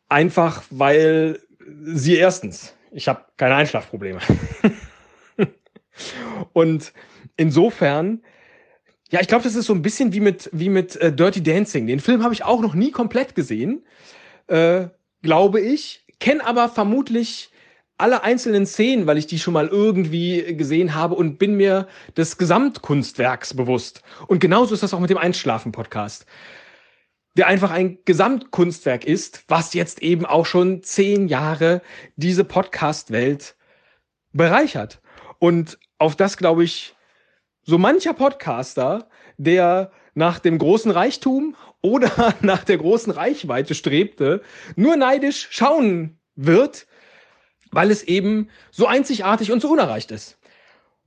einfach weil sie erstens ich habe keine Einschlafprobleme. und insofern, ja, ich glaube, das ist so ein bisschen wie mit, wie mit äh, Dirty Dancing. Den Film habe ich auch noch nie komplett gesehen, äh, glaube ich, kenne aber vermutlich alle einzelnen Szenen, weil ich die schon mal irgendwie gesehen habe und bin mir des Gesamtkunstwerks bewusst. Und genauso ist das auch mit dem Einschlafen-Podcast der einfach ein Gesamtkunstwerk ist, was jetzt eben auch schon zehn Jahre diese Podcast-Welt bereichert. Und auf das, glaube ich, so mancher Podcaster, der nach dem großen Reichtum oder nach der großen Reichweite strebte, nur neidisch schauen wird, weil es eben so einzigartig und so unerreicht ist.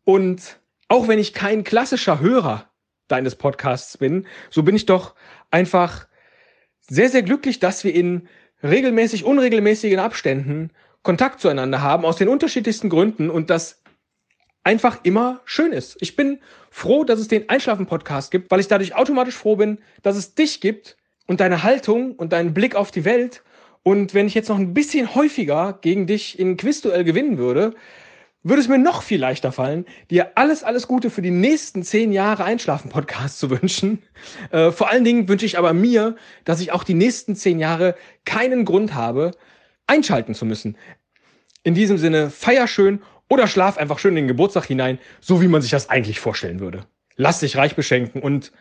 Und auch wenn ich kein klassischer Hörer deines Podcasts bin, so bin ich doch einfach sehr, sehr glücklich, dass wir in regelmäßig, unregelmäßigen Abständen Kontakt zueinander haben, aus den unterschiedlichsten Gründen und das einfach immer schön ist. Ich bin froh, dass es den Einschlafen-Podcast gibt, weil ich dadurch automatisch froh bin, dass es dich gibt und deine Haltung und deinen Blick auf die Welt. Und wenn ich jetzt noch ein bisschen häufiger gegen dich in Quizduell gewinnen würde, würde es mir noch viel leichter fallen, dir alles, alles Gute für die nächsten zehn Jahre Einschlafen-Podcast zu wünschen. Äh, vor allen Dingen wünsche ich aber mir, dass ich auch die nächsten zehn Jahre keinen Grund habe, einschalten zu müssen. In diesem Sinne, feier schön oder schlaf einfach schön in den Geburtstag hinein, so wie man sich das eigentlich vorstellen würde. Lass dich reich beschenken und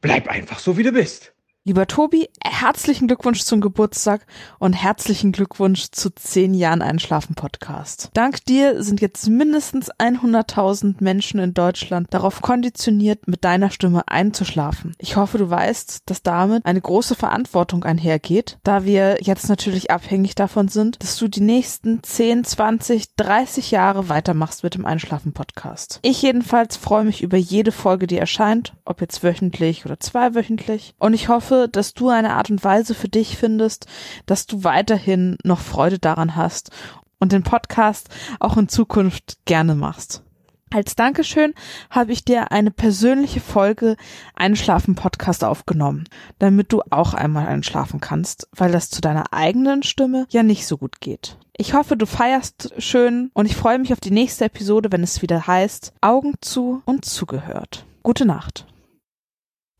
bleib einfach so, wie du bist. Lieber Tobi, herzlichen Glückwunsch zum Geburtstag und herzlichen Glückwunsch zu zehn Jahren Einschlafen Podcast. Dank dir sind jetzt mindestens 100.000 Menschen in Deutschland darauf konditioniert, mit deiner Stimme einzuschlafen. Ich hoffe, du weißt, dass damit eine große Verantwortung einhergeht, da wir jetzt natürlich abhängig davon sind, dass du die nächsten 10, 20, 30 Jahre weitermachst mit dem Einschlafen Podcast. Ich jedenfalls freue mich über jede Folge, die erscheint, ob jetzt wöchentlich oder zweiwöchentlich. Und ich dass du eine Art und Weise für dich findest, dass du weiterhin noch Freude daran hast und den Podcast auch in Zukunft gerne machst. Als Dankeschön habe ich dir eine persönliche Folge Einschlafen Podcast aufgenommen, damit du auch einmal einschlafen kannst, weil das zu deiner eigenen Stimme ja nicht so gut geht. Ich hoffe, du feierst schön und ich freue mich auf die nächste Episode, wenn es wieder heißt Augen zu und zugehört. Gute Nacht.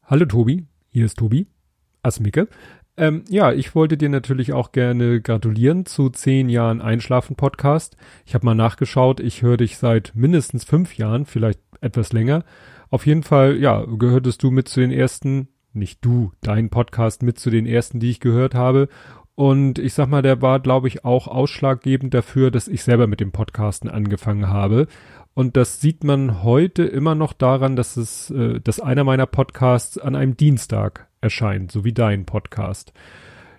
Hallo Tobi, hier ist Tobi. Asmicke. Ähm, ja, ich wollte dir natürlich auch gerne gratulieren zu zehn Jahren Einschlafen-Podcast. Ich habe mal nachgeschaut, ich höre dich seit mindestens fünf Jahren, vielleicht etwas länger. Auf jeden Fall, ja, gehörtest du mit zu den ersten, nicht du, dein Podcast mit zu den ersten, die ich gehört habe. Und ich sag mal, der war, glaube ich, auch ausschlaggebend dafür, dass ich selber mit dem Podcasten angefangen habe. Und das sieht man heute immer noch daran, dass es, äh, dass einer meiner Podcasts an einem Dienstag erscheint, so wie dein Podcast.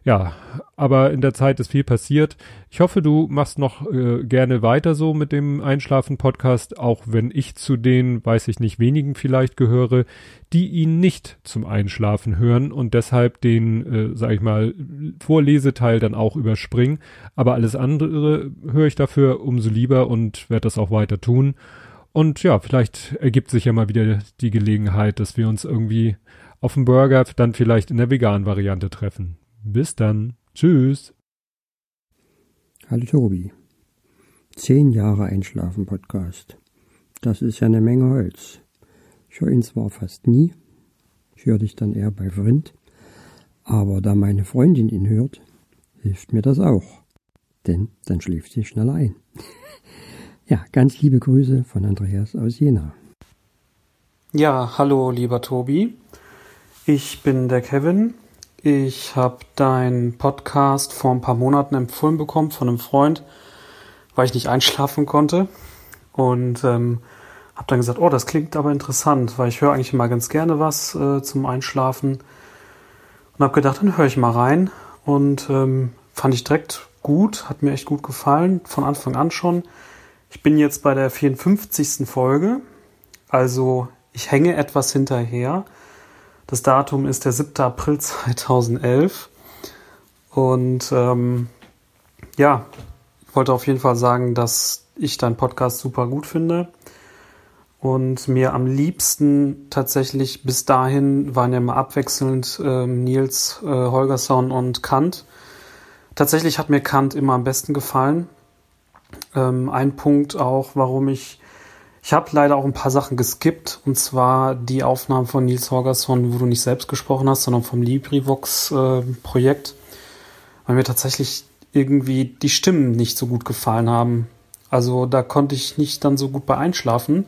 Ja, aber in der Zeit ist viel passiert. Ich hoffe, du machst noch äh, gerne weiter so mit dem Einschlafen-Podcast, auch wenn ich zu den, weiß ich nicht, wenigen vielleicht gehöre, die ihn nicht zum Einschlafen hören und deshalb den, äh, sag ich mal, Vorleseteil dann auch überspringen. Aber alles andere höre ich dafür umso lieber und werde das auch weiter tun. Und ja, vielleicht ergibt sich ja mal wieder die Gelegenheit, dass wir uns irgendwie auf dem Burger dann vielleicht in der veganen Variante treffen. Bis dann. Tschüss. Hallo Tobi. Zehn Jahre Einschlafen Podcast. Das ist ja eine Menge Holz. Ich höre ihn zwar fast nie, ich höre dich dann eher bei Vrind, aber da meine Freundin ihn hört, hilft mir das auch. Denn dann schläft sie schneller ein. ja, ganz liebe Grüße von Andreas aus Jena. Ja, hallo lieber Tobi. Ich bin der Kevin. Ich habe deinen Podcast vor ein paar Monaten empfohlen bekommen von einem Freund, weil ich nicht einschlafen konnte. Und ähm, habe dann gesagt, oh, das klingt aber interessant, weil ich höre eigentlich immer ganz gerne was äh, zum Einschlafen. Und habe gedacht, dann höre ich mal rein. Und ähm, fand ich direkt gut, hat mir echt gut gefallen, von Anfang an schon. Ich bin jetzt bei der 54. Folge, also ich hänge etwas hinterher. Das Datum ist der 7. April 2011. Und ähm, ja, ich wollte auf jeden Fall sagen, dass ich deinen Podcast super gut finde. Und mir am liebsten tatsächlich bis dahin waren ja immer abwechselnd ähm, Nils, äh, Holgersson und Kant. Tatsächlich hat mir Kant immer am besten gefallen. Ähm, ein Punkt auch, warum ich ich habe leider auch ein paar Sachen geskippt, und zwar die Aufnahmen von Nils Holgersson, wo du nicht selbst gesprochen hast, sondern vom LibriVox-Projekt, äh, weil mir tatsächlich irgendwie die Stimmen nicht so gut gefallen haben. Also da konnte ich nicht dann so gut bei einschlafen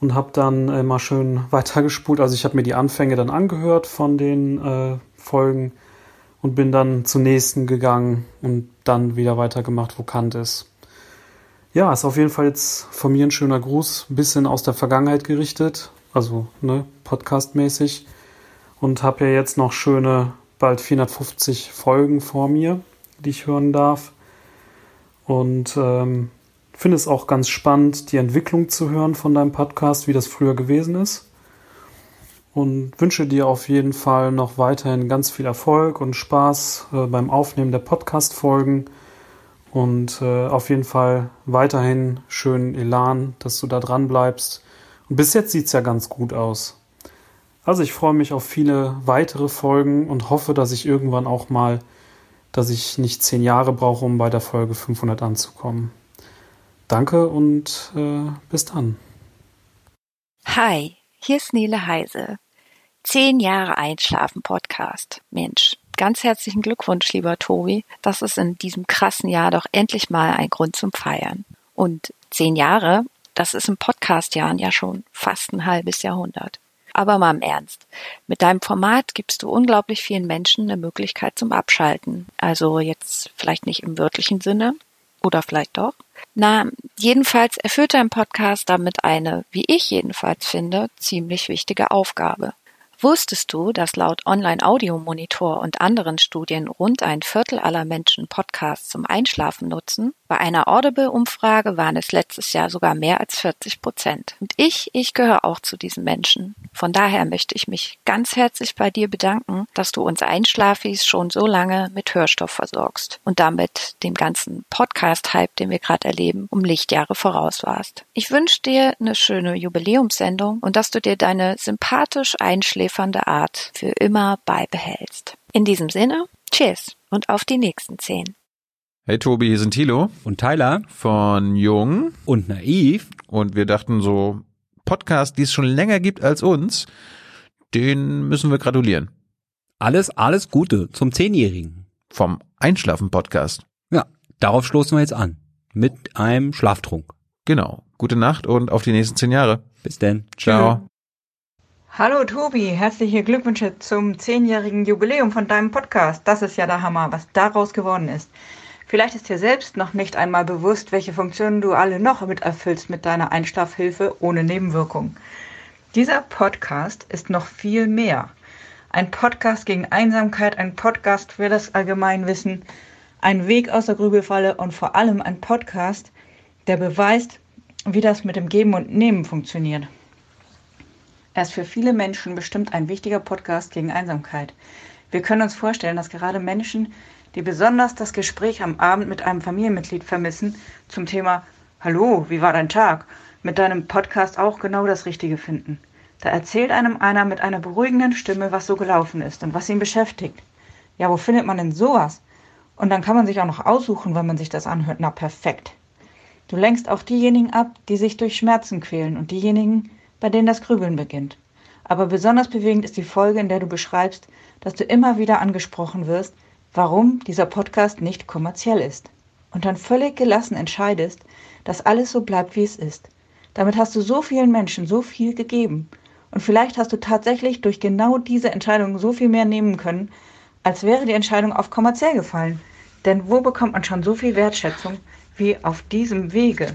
und habe dann äh, mal schön weitergespult. Also ich habe mir die Anfänge dann angehört von den äh, Folgen und bin dann zum nächsten gegangen und dann wieder weitergemacht, wo Kant ist. Ja, ist auf jeden Fall jetzt von mir ein schöner Gruß, ein bisschen aus der Vergangenheit gerichtet, also ne, podcastmäßig. Und habe ja jetzt noch schöne, bald 450 Folgen vor mir, die ich hören darf. Und ähm, finde es auch ganz spannend, die Entwicklung zu hören von deinem Podcast, wie das früher gewesen ist. Und wünsche dir auf jeden Fall noch weiterhin ganz viel Erfolg und Spaß äh, beim Aufnehmen der Podcast-Folgen und äh, auf jeden Fall weiterhin schönen Elan, dass du da dran bleibst. Und bis jetzt sieht's ja ganz gut aus. Also ich freue mich auf viele weitere Folgen und hoffe, dass ich irgendwann auch mal, dass ich nicht zehn Jahre brauche, um bei der Folge 500 anzukommen. Danke und äh, bis dann. Hi, hier ist Nele Heise. Zehn Jahre Einschlafen Podcast. Mensch, ganz herzlichen Glückwunsch, lieber Tobi. Das ist in diesem krassen Jahr doch endlich mal ein Grund zum Feiern. Und zehn Jahre, das ist in Podcast-Jahren ja schon fast ein halbes Jahrhundert. Aber mal im Ernst. Mit deinem Format gibst du unglaublich vielen Menschen eine Möglichkeit zum Abschalten. Also jetzt vielleicht nicht im wörtlichen Sinne. Oder vielleicht doch. Na, jedenfalls erfüllt dein Podcast damit eine, wie ich jedenfalls finde, ziemlich wichtige Aufgabe. Wusstest du, dass laut Online-Audio-Monitor und anderen Studien rund ein Viertel aller Menschen Podcasts zum Einschlafen nutzen? Bei einer Audible-Umfrage waren es letztes Jahr sogar mehr als 40 Prozent. Und ich, ich gehöre auch zu diesen Menschen. Von daher möchte ich mich ganz herzlich bei dir bedanken, dass du uns Einschlafis schon so lange mit Hörstoff versorgst und damit dem ganzen Podcast-Hype, den wir gerade erleben, um Lichtjahre voraus warst. Ich wünsche dir eine schöne Jubiläumssendung und dass du dir deine sympathisch einschläfernde Art für immer beibehältst. In diesem Sinne, cheers und auf die nächsten zehn. Hey Tobi, hier sind Thilo und Tyler von Jung und Naiv. Und wir dachten so, Podcast, die es schon länger gibt als uns, den müssen wir gratulieren. Alles, alles Gute zum Zehnjährigen. Vom Einschlafen-Podcast. Ja, darauf stoßen wir jetzt an. Mit einem Schlaftrunk. Genau. Gute Nacht und auf die nächsten zehn Jahre. Bis denn. Ciao. Hallo Tobi, herzliche Glückwünsche zum zehnjährigen Jubiläum von deinem Podcast. Das ist ja der Hammer, was daraus geworden ist. Vielleicht ist dir selbst noch nicht einmal bewusst, welche Funktionen du alle noch mit erfüllst mit deiner Einschlafhilfe ohne Nebenwirkung. Dieser Podcast ist noch viel mehr. Ein Podcast gegen Einsamkeit, ein Podcast für das Allgemeinwissen, ein Weg aus der Grübelfalle und vor allem ein Podcast, der beweist, wie das mit dem Geben und Nehmen funktioniert. Er ist für viele Menschen bestimmt ein wichtiger Podcast gegen Einsamkeit. Wir können uns vorstellen, dass gerade Menschen, die besonders das Gespräch am Abend mit einem Familienmitglied vermissen, zum Thema Hallo, wie war dein Tag? mit deinem Podcast auch genau das Richtige finden. Da erzählt einem einer mit einer beruhigenden Stimme, was so gelaufen ist und was ihn beschäftigt. Ja, wo findet man denn sowas? Und dann kann man sich auch noch aussuchen, wenn man sich das anhört. Na, perfekt. Du lenkst auch diejenigen ab, die sich durch Schmerzen quälen und diejenigen, bei denen das Grübeln beginnt. Aber besonders bewegend ist die Folge, in der du beschreibst, dass du immer wieder angesprochen wirst, warum dieser Podcast nicht kommerziell ist. Und dann völlig gelassen entscheidest, dass alles so bleibt, wie es ist. Damit hast du so vielen Menschen so viel gegeben. Und vielleicht hast du tatsächlich durch genau diese Entscheidung so viel mehr nehmen können, als wäre die Entscheidung auf kommerziell gefallen. Denn wo bekommt man schon so viel Wertschätzung wie auf diesem Wege?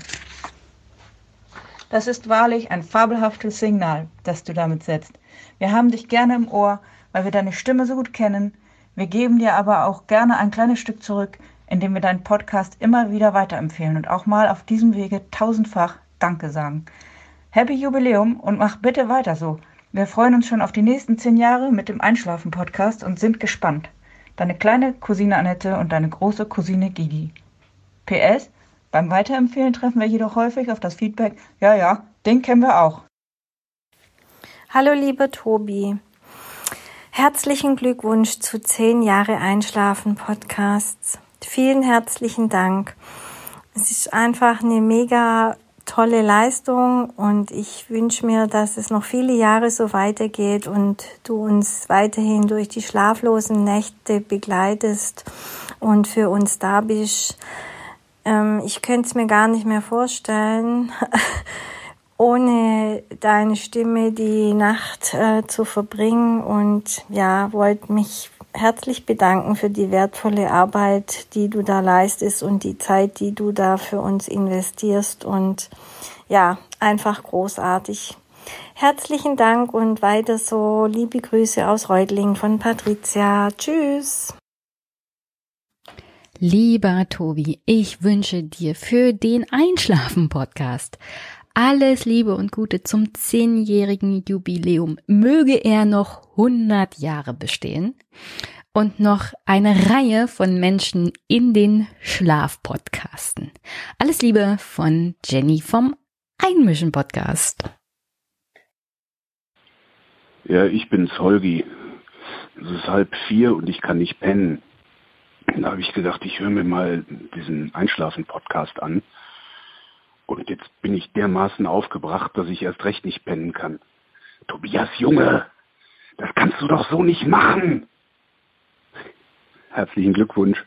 Das ist wahrlich ein fabelhaftes Signal, das du damit setzt. Wir haben dich gerne im Ohr, weil wir deine Stimme so gut kennen. Wir geben dir aber auch gerne ein kleines Stück zurück, indem wir deinen Podcast immer wieder weiterempfehlen und auch mal auf diesem Wege tausendfach Danke sagen. Happy Jubiläum und mach bitte weiter so. Wir freuen uns schon auf die nächsten zehn Jahre mit dem Einschlafen-Podcast und sind gespannt. Deine kleine Cousine Annette und deine große Cousine Gigi. PS, beim Weiterempfehlen treffen wir jedoch häufig auf das Feedback, ja, ja, den kennen wir auch. Hallo lieber Tobi. Herzlichen Glückwunsch zu 10 Jahre Einschlafen Podcasts. Vielen herzlichen Dank. Es ist einfach eine mega tolle Leistung und ich wünsche mir, dass es noch viele Jahre so weitergeht und du uns weiterhin durch die schlaflosen Nächte begleitest und für uns da bist. Ähm, ich könnte es mir gar nicht mehr vorstellen, ohne deine Stimme die Nacht äh, zu verbringen und ja, wollte mich herzlich bedanken für die wertvolle Arbeit, die du da leistest und die Zeit, die du da für uns investierst und ja, einfach großartig. Herzlichen Dank und weiter so. Liebe Grüße aus Reutling von Patricia. Tschüss. Lieber Tobi, ich wünsche dir für den Einschlafen-Podcast alles Liebe und Gute zum zehnjährigen Jubiläum. Möge er noch 100 Jahre bestehen und noch eine Reihe von Menschen in den Schlafpodcasten. Alles Liebe von Jenny vom Einmischen Podcast. Ja, ich bin's, Holgi. Es ist halb vier und ich kann nicht pennen. Da habe ich gedacht, ich höre mir mal diesen Einschlafen-Podcast an. Und jetzt bin ich dermaßen aufgebracht, dass ich erst recht nicht pennen kann. Tobias Junge, das kannst du doch so nicht machen. Herzlichen Glückwunsch.